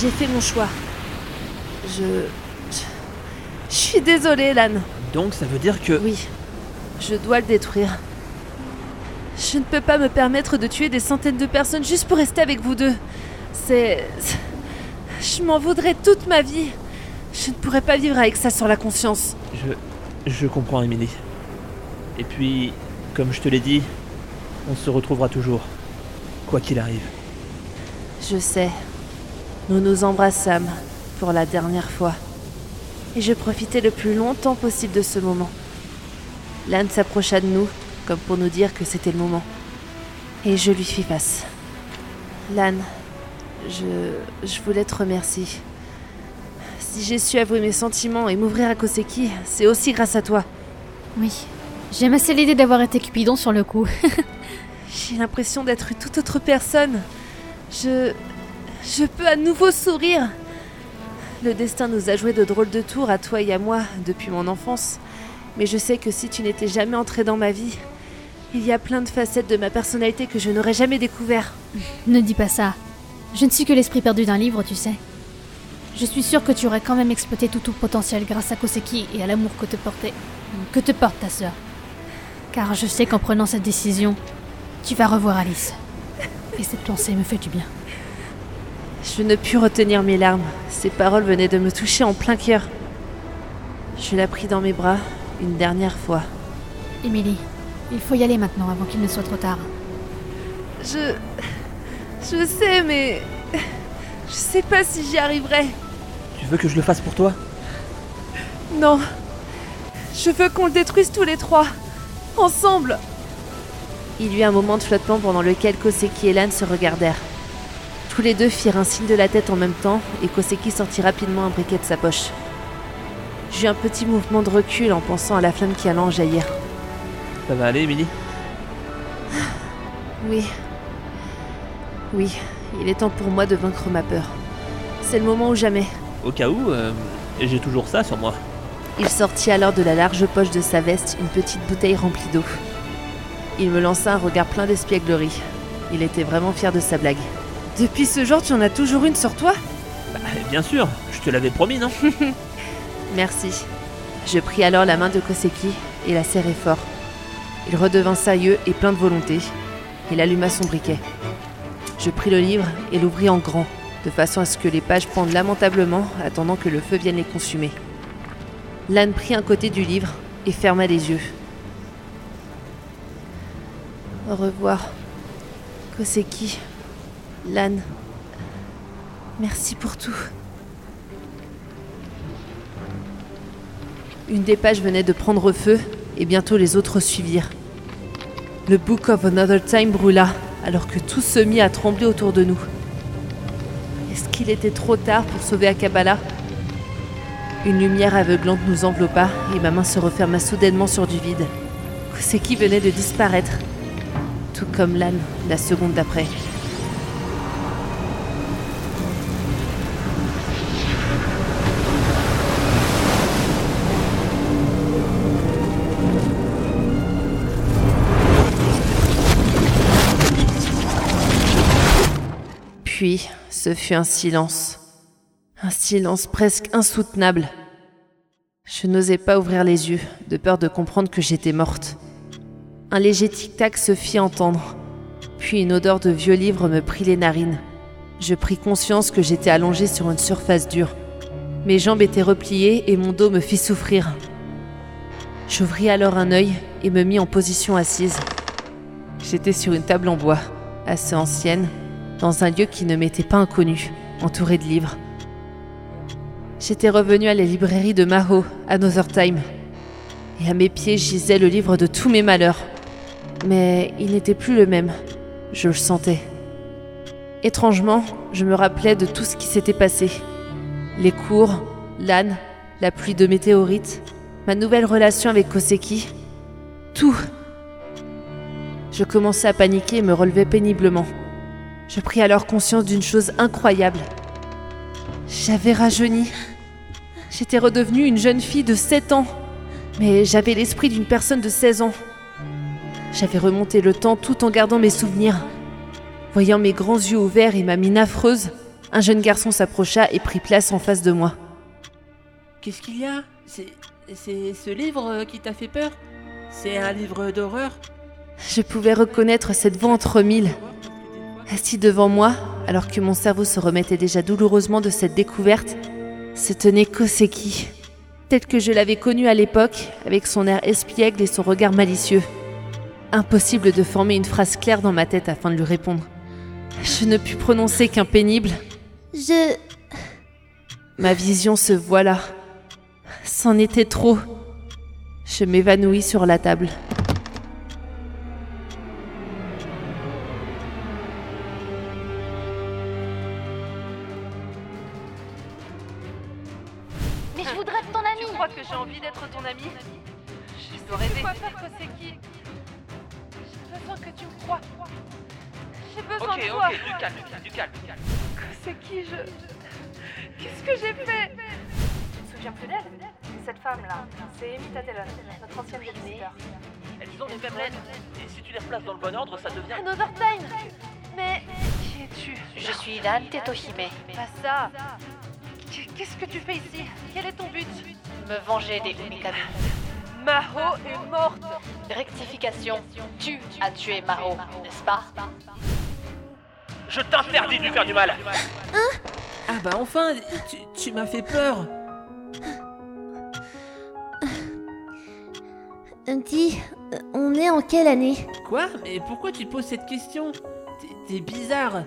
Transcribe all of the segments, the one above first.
J'ai fait mon choix. Je... je... Suis désolée, Lan. Donc ça veut dire que... Oui, je dois le détruire. Je ne peux pas me permettre de tuer des centaines de personnes juste pour rester avec vous deux. C'est... Je m'en voudrais toute ma vie. Je ne pourrais pas vivre avec ça sur la conscience. Je... Je comprends, Emily. Et puis, comme je te l'ai dit, on se retrouvera toujours. Quoi qu'il arrive. Je sais. Nous nous embrassâmes pour la dernière fois. Et je profitais le plus longtemps possible de ce moment. L'âne s'approcha de nous, comme pour nous dire que c'était le moment. Et je lui fis face. L'âne, je, je voulais te remercier. Si j'ai su avouer mes sentiments et m'ouvrir à Koseki, c'est aussi grâce à toi. Oui. J'aime assez l'idée d'avoir été Cupidon sur le coup. J'ai l'impression d'être une toute autre personne. Je. Je peux à nouveau sourire. Le destin nous a joué de drôles de tours à toi et à moi depuis mon enfance. Mais je sais que si tu n'étais jamais entré dans ma vie, il y a plein de facettes de ma personnalité que je n'aurais jamais découvert. ne dis pas ça. Je ne suis que l'esprit perdu d'un livre, tu sais. Je suis sûre que tu aurais quand même exploité tout ton potentiel grâce à Koseki et à l'amour que te portait. que te porte ta sœur. Car je sais qu'en prenant cette décision, tu vas revoir Alice. Et cette pensée me fait du bien. Je ne pus retenir mes larmes. Ces paroles venaient de me toucher en plein cœur. Je la pris dans mes bras une dernière fois. Émilie, il faut y aller maintenant avant qu'il ne soit trop tard. Je. Je sais, mais. Je sais pas si j'y arriverai. Tu veux que je le fasse pour toi? Non. Je veux qu'on le détruise tous les trois. Ensemble. Il y eut un moment de flottement pendant lequel Koseki et Lan se regardèrent. Tous les deux firent un signe de la tête en même temps et Koseki sortit rapidement un briquet de sa poche. J'eus un petit mouvement de recul en pensant à la flamme qui allait en jaillir. Ça va aller, Emily Oui. Oui, il est temps pour moi de vaincre ma peur. C'est le moment ou jamais. Au cas où, euh, j'ai toujours ça sur moi. Il sortit alors de la large poche de sa veste une petite bouteille remplie d'eau. Il me lança un regard plein d'espièglerie. Il était vraiment fier de sa blague. Depuis ce jour, tu en as toujours une sur toi? Bah, bien sûr, je te l'avais promis, non? Merci. Je pris alors la main de Koseki et la serrai fort. Il redevint sérieux et plein de volonté. Il alluma son briquet. Je pris le livre et l'ouvris en grand, de façon à ce que les pages pendent lamentablement, attendant que le feu vienne les consumer. L'âne prit un côté du livre et ferma les yeux. Au revoir, Koseki, l'âne. Merci pour tout. Une des pages venait de prendre feu et bientôt les autres suivirent. Le Book of Another Time brûla alors que tout se mit à trembler autour de nous. Est-ce qu'il était trop tard pour sauver Akabala? Une lumière aveuglante nous enveloppa et ma main se referma soudainement sur du vide. Koseki venait de disparaître, tout comme l'âne la seconde d'après. Puis, ce fut un silence. Un silence presque insoutenable. Je n'osais pas ouvrir les yeux, de peur de comprendre que j'étais morte. Un léger tic-tac se fit entendre. Puis une odeur de vieux livre me prit les narines. Je pris conscience que j'étais allongée sur une surface dure. Mes jambes étaient repliées et mon dos me fit souffrir. J'ouvris alors un œil et me mis en position assise. J'étais sur une table en bois, assez ancienne, dans un lieu qui ne m'était pas inconnu, entouré de livres. J'étais revenue à la librairie de Maho, Another Time. Et à mes pieds gisait le livre de tous mes malheurs. Mais il n'était plus le même. Je le sentais. Étrangement, je me rappelais de tout ce qui s'était passé. Les cours, l'âne, la pluie de météorites, ma nouvelle relation avec Koseki. Tout. Je commençais à paniquer et me relevais péniblement. Je pris alors conscience d'une chose incroyable. J'avais rajeuni. J'étais redevenue une jeune fille de 7 ans, mais j'avais l'esprit d'une personne de 16 ans. J'avais remonté le temps tout en gardant mes souvenirs. Voyant mes grands yeux ouverts et ma mine affreuse, Un jeune garçon s'approcha et prit place en face de moi. Qu'est-ce qu'il y a? C'est. C'est ce livre qui t'a fait peur? C'est un livre d'horreur? Je pouvais reconnaître cette voix entre mille. Assis devant moi, alors que mon cerveau se remettait déjà douloureusement de cette découverte, se tenait Koseki, tel que je l'avais connu à l'époque, avec son air espiègle et son regard malicieux. Impossible de former une phrase claire dans ma tête afin de lui répondre. Je ne pus prononcer qu'un pénible. Je. Ma vision se voila. C'en était trop. Je m'évanouis sur la table. Ami Je dois rêver. Quoi faire, Koseki J'ai besoin que tu me crois. J'ai besoin Ok, de toi. ok, du calme, du calme, du calme, du calme. Koseki, je... Qu'est-ce que j'ai fait Tu te souviens plus d'elle Cette femme-là, c'est Amy Tatelon, notre ancienne babysitter. Elles ont mêmes lettres. Et si tu les replaces dans le bon ordre, ça devient. Another Time Mais qui es-tu Je suis Lan Tetohime. Pas ça Qu- Qu'est-ce que tu fais ici? Quel est ton but? Me venger des Umikami. Maho est morte Rectification. Tu as tué Maro, n'est-ce pas? Je t'interdis de lui faire du mal. Ah bah enfin Tu, tu m'as fait peur Dis, on est en quelle année? Quoi? Mais pourquoi tu poses cette question? T'es- bizarre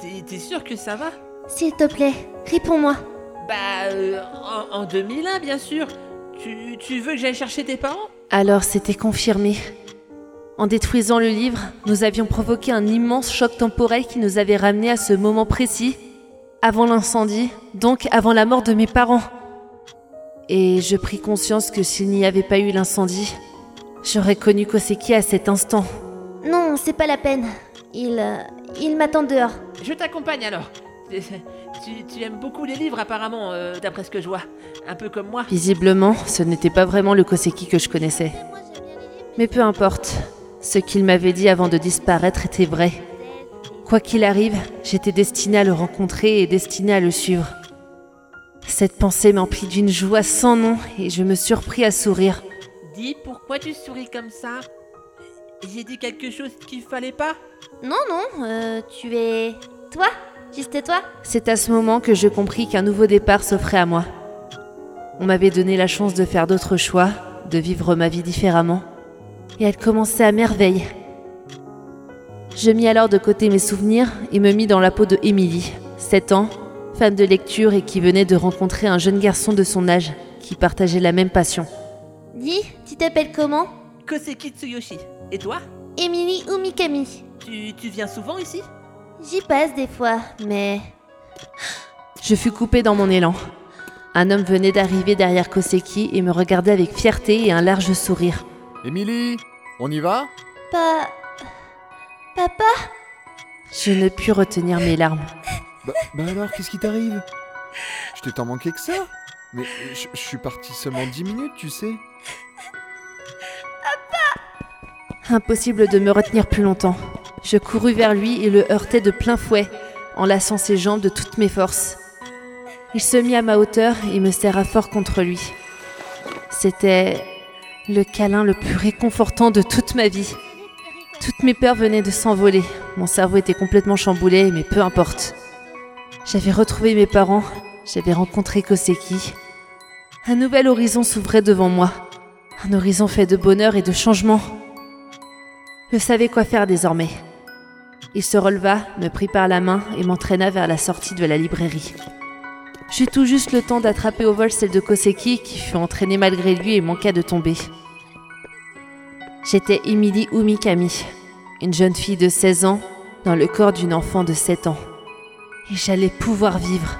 T'es t'es sûr que ça va? S'il te plaît, réponds-moi. Bah, euh, en, en 2001, bien sûr tu, tu veux que j'aille chercher tes parents? Alors c'était confirmé. En détruisant le livre, nous avions provoqué un immense choc temporel qui nous avait ramenés à ce moment précis, avant l'incendie, donc avant la mort de mes parents. Et je pris conscience que s'il n'y avait pas eu l'incendie, j'aurais connu Koseki à cet instant. Non, c'est pas la peine. Il. euh, il m'attend dehors. Je t'accompagne alors tu, tu aimes beaucoup les livres apparemment, euh, d'après ce que je vois. Un peu comme moi. Visiblement, ce n'était pas vraiment le Koseki que je connaissais. Mais peu importe, ce qu'il m'avait dit avant de disparaître était vrai. Quoi qu'il arrive, j'étais destinée à le rencontrer et destinée à le suivre. Cette pensée m'emplit d'une joie sans nom et je me surpris à sourire. Dis, pourquoi tu souris comme ça? J'ai dit quelque chose qu'il fallait pas? Non, non, euh, tu es. Toi? Juste toi C'est à ce moment que je compris qu'un nouveau départ s'offrait à moi. On m'avait donné la chance de faire d'autres choix, de vivre ma vie différemment, et elle commençait à merveille. Je mis alors de côté mes souvenirs et me mis dans la peau de Émilie, 7 ans, fan de lecture et qui venait de rencontrer un jeune garçon de son âge qui partageait la même passion. Dis, tu t'appelles comment Koseki Tsuyoshi. Et toi Emily ou Mikami tu, tu viens souvent ici? J'y passe des fois, mais. Je fus coupée dans mon élan. Un homme venait d'arriver derrière Koseki et me regardait avec fierté et un large sourire. Émilie, on y va? Pas. Papa? Je ne pus retenir mes larmes. bah, bah alors, qu'est-ce qui t'arrive? Je t'ai tant manqué que ça Mais je je suis parti seulement 10 minutes, tu sais. Impossible de me retenir plus longtemps. Je courus vers lui et le heurtai de plein fouet, en lassant ses jambes de toutes mes forces. Il se mit à ma hauteur et me serra fort contre lui. C'était le câlin le plus réconfortant de toute ma vie. Toutes mes peurs venaient de s'envoler. Mon cerveau était complètement chamboulé, mais peu importe. J'avais retrouvé mes parents, j'avais rencontré Koseki. Un nouvel horizon s'ouvrait devant moi. Un horizon fait de bonheur et de changement. Je savais quoi faire désormais. Il se releva, me prit par la main et m'entraîna vers la sortie de la librairie. J'eus tout juste le temps d'attraper au vol celle de Koseki qui fut entraînée malgré lui et manqua de tomber. J'étais Emily Umikami, une jeune fille de 16 ans dans le corps d'une enfant de 7 ans. Et j'allais pouvoir vivre.